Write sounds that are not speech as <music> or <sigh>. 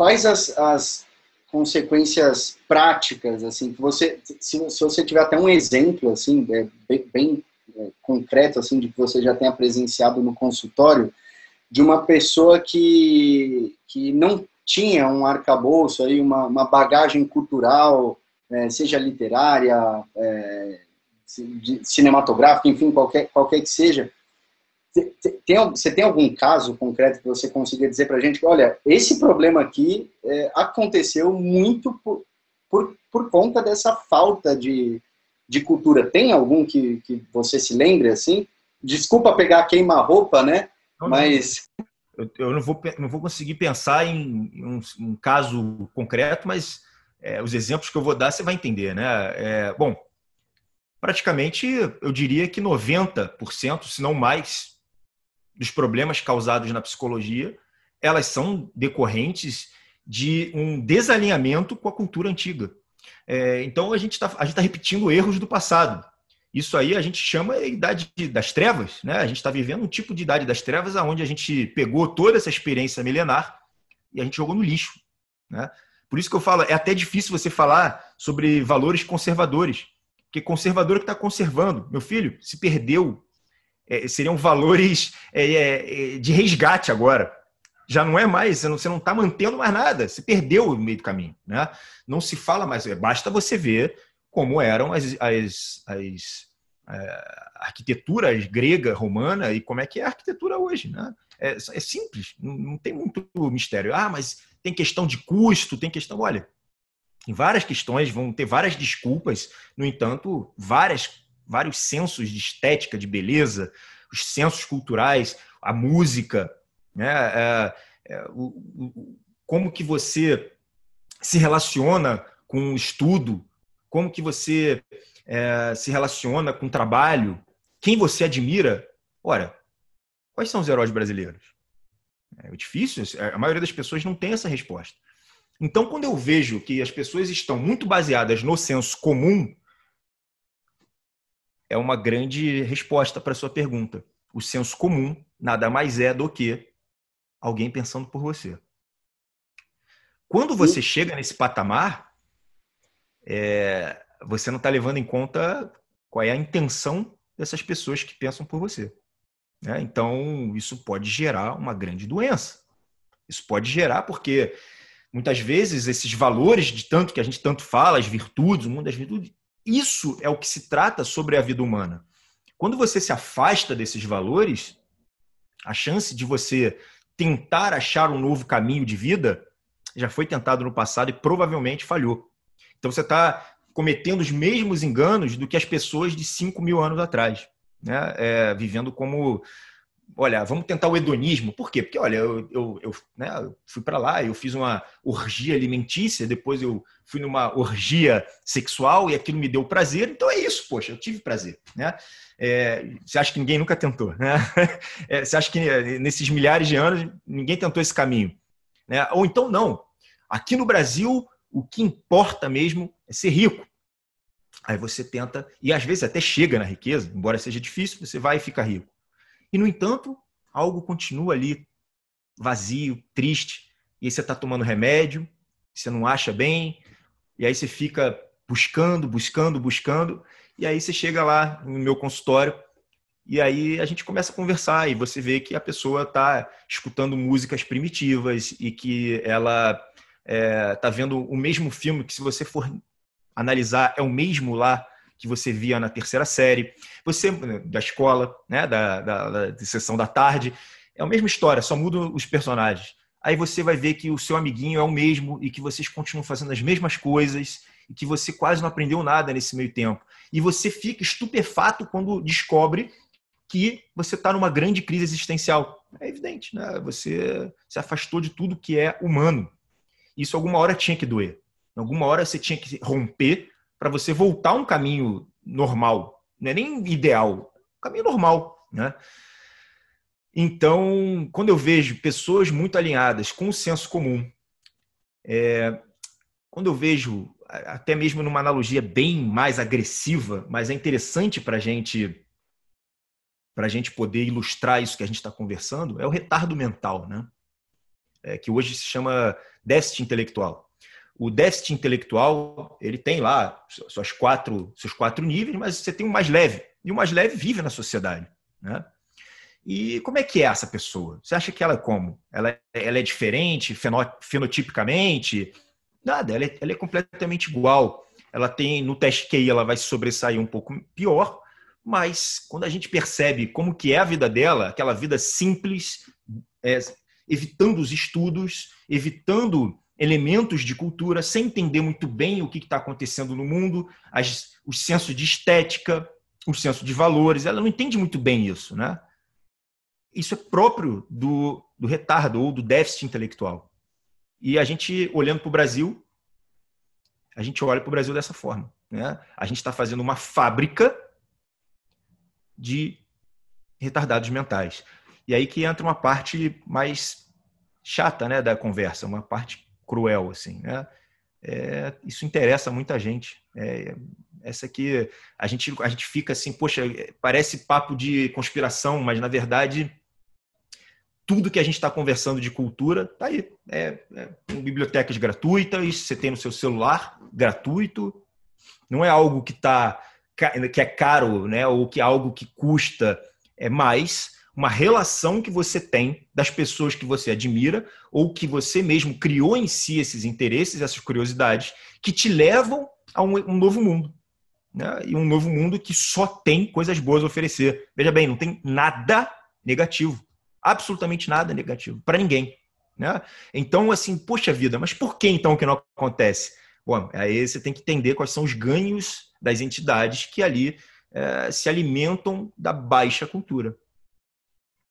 quais as, as consequências práticas, assim, que você, se, se você tiver até um exemplo, assim, é, bem, bem é, concreto, assim, de que você já tenha presenciado no consultório, de uma pessoa que, que não tinha um arcabouço, aí, uma, uma bagagem cultural, é, seja literária, é, cinematográfica, enfim, qualquer, qualquer que seja, tem, você tem algum caso concreto que você consiga dizer para a gente que, olha, esse problema aqui é, aconteceu muito por, por, por conta dessa falta de, de cultura. Tem algum que, que você se lembre assim? Desculpa pegar queima-roupa, né? Não, mas. Eu, eu, não, vou, não vou conseguir pensar em, em um, um, caso concreto, mas é, os exemplos que eu vou dar você vai entender, né? É, bom, praticamente eu diria que 90%, se não mais, dos problemas causados na psicologia, elas são decorrentes de um desalinhamento com a cultura antiga. É, então a gente está tá repetindo erros do passado. Isso aí a gente chama de idade das trevas, né? A gente está vivendo um tipo de idade das trevas onde a gente pegou toda essa experiência milenar e a gente jogou no lixo, né? Por isso que eu falo, é até difícil você falar sobre valores conservadores, porque conservador que está conservando, meu filho, se perdeu é, seriam valores é, é, de resgate agora. Já não é mais, você não está mantendo mais nada, se perdeu no meio do caminho. Né? Não se fala mais, basta você ver como eram as, as, as é, arquiteturas grega, romana e como é que é a arquitetura hoje. Né? É, é simples, não, não tem muito mistério. Ah, mas tem questão de custo, tem questão. Olha, em várias questões vão ter várias desculpas, no entanto, várias vários sensos de estética, de beleza, os sensos culturais, a música, né? É, é, o, o, como que você se relaciona com o estudo, como que você é, se relaciona com o trabalho, quem você admira. Ora, quais são os heróis brasileiros? É difícil, a maioria das pessoas não tem essa resposta. Então, quando eu vejo que as pessoas estão muito baseadas no senso comum, é uma grande resposta para a sua pergunta. O senso comum nada mais é do que alguém pensando por você. Quando você chega nesse patamar, é, você não está levando em conta qual é a intenção dessas pessoas que pensam por você. Né? Então, isso pode gerar uma grande doença. Isso pode gerar porque muitas vezes esses valores de tanto que a gente tanto fala, as virtudes, o mundo das virtudes, isso é o que se trata sobre a vida humana. Quando você se afasta desses valores, a chance de você tentar achar um novo caminho de vida já foi tentado no passado e provavelmente falhou. Então você está cometendo os mesmos enganos do que as pessoas de 5 mil anos atrás, né? É, vivendo como olha, vamos tentar o hedonismo. Por quê? Porque, olha, eu, eu, eu, né, eu fui para lá, eu fiz uma orgia alimentícia, depois eu fui numa orgia sexual e aquilo me deu prazer. Então é isso, poxa, eu tive prazer, né? É, você acha que ninguém nunca tentou, né? <laughs> É, você acha que é, nesses milhares de anos ninguém tentou esse caminho, né? Ou então não. Aqui no Brasil, o que importa mesmo é ser rico. Aí você tenta, e às vezes até chega na riqueza, embora seja difícil, você vai e fica rico. E, no entanto, algo continua ali vazio, triste. E aí você está tomando remédio, você não acha bem, e aí você fica buscando, buscando, buscando, e aí você chega lá no meu consultório, e aí a gente começa a conversar, e você vê que a pessoa está escutando músicas primitivas e que ela está é, tá vendo o mesmo filme que, se você for analisar, é o mesmo lá que você via na terceira série, você da escola, né, da, da, da sessão da tarde, é a mesma história, só mudam os personagens. Aí você vai ver que o seu amiguinho é o mesmo e que vocês continuam fazendo as mesmas coisas e que você quase não aprendeu nada nesse meio tempo. E você fica estupefato quando descobre que você está numa grande crise existencial. É evidente, né? Você se afastou de tudo que é humano. Isso alguma hora tinha que doer. Alguma hora você tinha que romper para você voltar a um caminho normal, não é nem ideal, um caminho normal, né? Então, quando eu vejo pessoas muito alinhadas com o senso comum, é, quando eu vejo, até mesmo numa analogia bem mais agressiva, mas é interessante para gente, a gente poder ilustrar isso que a gente está conversando, é o retardo mental. Né? é, que hoje se chama déficit intelectual. O déficit intelectual, ele tem lá suas quatro, seus quatro níveis, mas você tem o mais leve. E o mais leve vive na sociedade. Né? E como é que é essa pessoa? Você acha que ela é como? Ela, ela é diferente fenotipicamente? Nada, ela é, ela é completamente igual. Ela tem, no teste QI, ela vai sobressair um pouco pior, mas quando a gente percebe como que é a vida dela, aquela vida simples, é, evitando os estudos, evitando elementos de cultura, sem entender muito bem o que está acontecendo no mundo, as, o senso de estética, o senso de valores, ela não entende muito bem isso, né? Isso é próprio do, do retardo ou do déficit intelectual. E a gente, olhando para o Brasil, a gente olha para o Brasil dessa forma. Né? A gente está fazendo uma fábrica de retardados mentais. E aí que entra uma parte mais chata né, da conversa, uma parte cruel. assim, né? É, isso interessa muita gente. É, essa aqui, a gente, a gente fica assim, poxa, parece papo de conspiração, mas na verdade tudo que a gente está conversando de cultura está aí. É, é, bibliotecas gratuitas, você tem no seu celular gratuito. Não é algo que tá que é caro, né? Ou que é algo que custa. É mais uma relação que você tem das pessoas que você admira ou que você mesmo criou em si esses interesses, essas curiosidades, que te levam a um, um novo mundo. Né? E um novo mundo que só tem coisas boas a oferecer. Veja bem, não tem nada negativo absolutamente nada negativo para ninguém. Né? Então, assim, poxa vida, mas por que então que não acontece? Bom, aí você tem que entender quais são os ganhos das entidades que ali é, se alimentam da baixa cultura.